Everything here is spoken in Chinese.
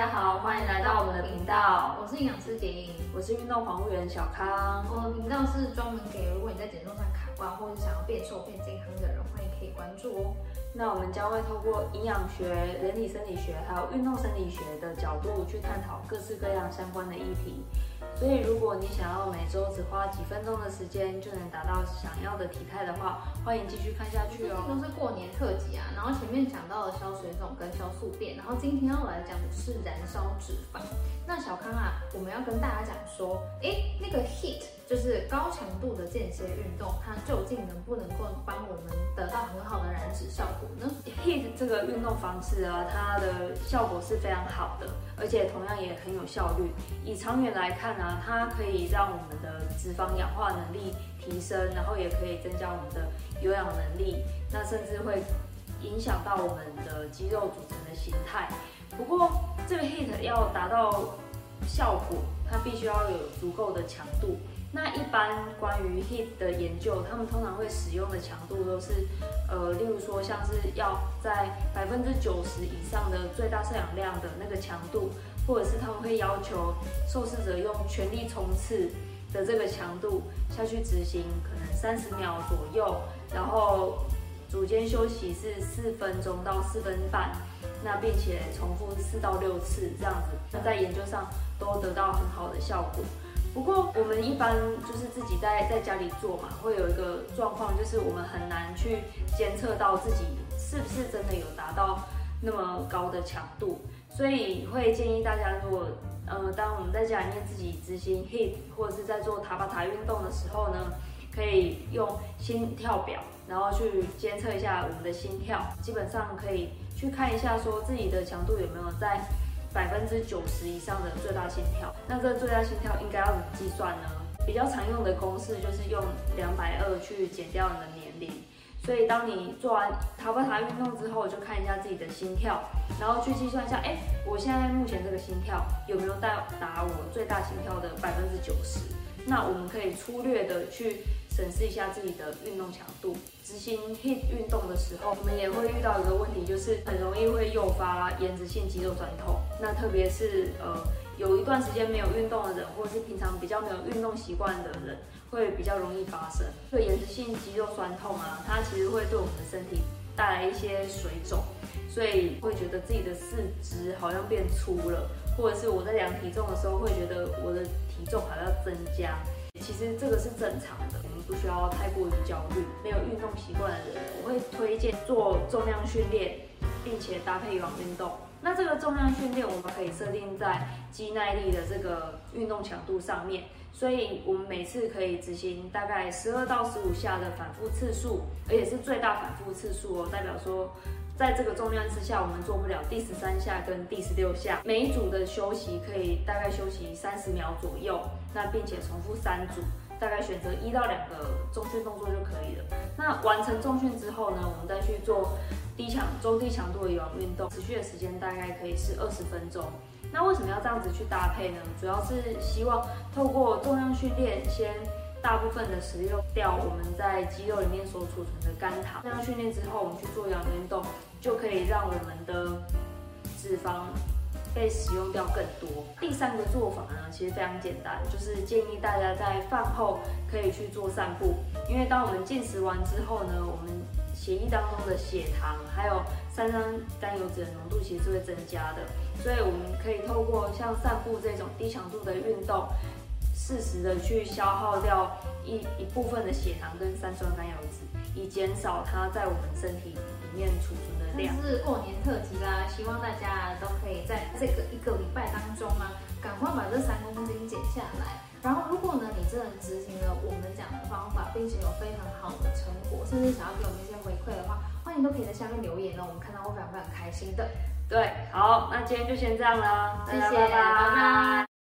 家好，欢迎来到我们的频道。我是营养师杰英，我是运动防护员小康。我们频道是专门给如果你在减重上卡关，或是想要变瘦变健康的人，欢迎可以关注哦。那我们将会透过营养学、人体生理学还有运动生理学的角度去探讨各式各样相关的议题。所以，如果你想要每周只花几分钟的时间就能达到想要的体态的话，欢迎继续看下去哦。都是过年特辑啊，然后前面讲到了消水肿跟消宿便，然后今天要来讲的是燃烧脂肪。那小康啊，我们要跟大家讲说，哎，那个 heat 就是高强度的间歇运动，它究竟能不能够帮我们得到很好的燃脂效 hit 这个运动方式啊，它的效果是非常好的，而且同样也很有效率。以长远来看呢、啊，它可以让我们的脂肪氧化能力提升，然后也可以增加我们的有氧能力，那甚至会影响到我们的肌肉组成的形态。不过，这个 HIT 要达到效果，它必须要有足够的强度。那一般关于 HIT 的研究，他们通常会使用的强度都是，呃，例如说像是要在百分之九十以上的最大摄氧量的那个强度。或者是他们会要求受试者用全力冲刺的这个强度下去执行，可能三十秒左右，然后组间休息是四分钟到四分半，那并且重复四到六次这样子，那在研究上都得到很好的效果。不过我们一般就是自己在在家里做嘛，会有一个状况，就是我们很难去监测到自己是不是真的有达到那么高的强度。所以会建议大家，如果呃，当我们在家里面自己执行 HIIT 或者是在做塔巴塔运动的时候呢，可以用心跳表，然后去监测一下我们的心跳，基本上可以去看一下说自己的强度有没有在百分之九十以上的最大心跳。那这个最大心跳应该要怎么计算呢？比较常用的公式就是用两百二去减掉你的年龄。所以，当你做完塔巴塔运动之后，就看一下自己的心跳，然后去计算一下，哎，我现在目前这个心跳有没有到达我最大心跳的百分之九十？那我们可以粗略的去审视一下自己的运动强度。执行 HIT 运动的时候，我们也会遇到一个问题，就是很容易会诱发延迟性肌肉酸痛。那特别是呃。有一段时间没有运动的人，或者是平常比较没有运动习惯的人，会比较容易发生。对延迟性肌肉酸痛啊，它其实会对我们的身体带来一些水肿，所以会觉得自己的四肢好像变粗了，或者是我在量体重的时候会觉得我的体重好像增加。其实这个是正常的，我们不需要太过于焦虑。没有运动习惯的人，我会推荐做重量训练，并且搭配有氧运动。那这个重量训练，我们可以设定在肌耐力的这个运动强度上面，所以我们每次可以执行大概十二到十五下的反复次数，而且是最大反复次数哦，代表说在这个重量之下，我们做不了第十三下跟第十六下。每一组的休息可以大概休息三十秒左右，那并且重复三组，大概选择一到两个重训动作就可以了。那完成重训之后呢，我们再去做。低强、中低强度的有氧运动，持续的时间大概可以是二十分钟。那为什么要这样子去搭配呢？主要是希望透过重量训练，先大部分的使用掉我们在肌肉里面所储存的肝糖。这样训练之后，我们去做有氧运动，就可以让我们的脂肪被使用掉更多。第三个做法呢，其实非常简单，就是建议大家在饭后可以去做散步，因为当我们进食完之后呢，我们血液当中的血糖还有三酸甘油脂的浓度其实是会增加的，所以我们可以透过像散步这种低强度的运动，适时的去消耗掉一一部分的血糖跟三酸甘油脂，以减少它在我们身体里面储存的量。是过年特辑啦，希望大家都可以在这个一个礼拜当中啊，赶快把这三公斤减下来。然后，如果呢，你真的执行了我们讲的方法，并且有非常好的成果，甚至想要给我们一些回馈的话，欢迎都可以在下面留言哦，我们看到会非常非常开心的。对，好，那今天就先这样了，谢谢，拜拜。拜拜。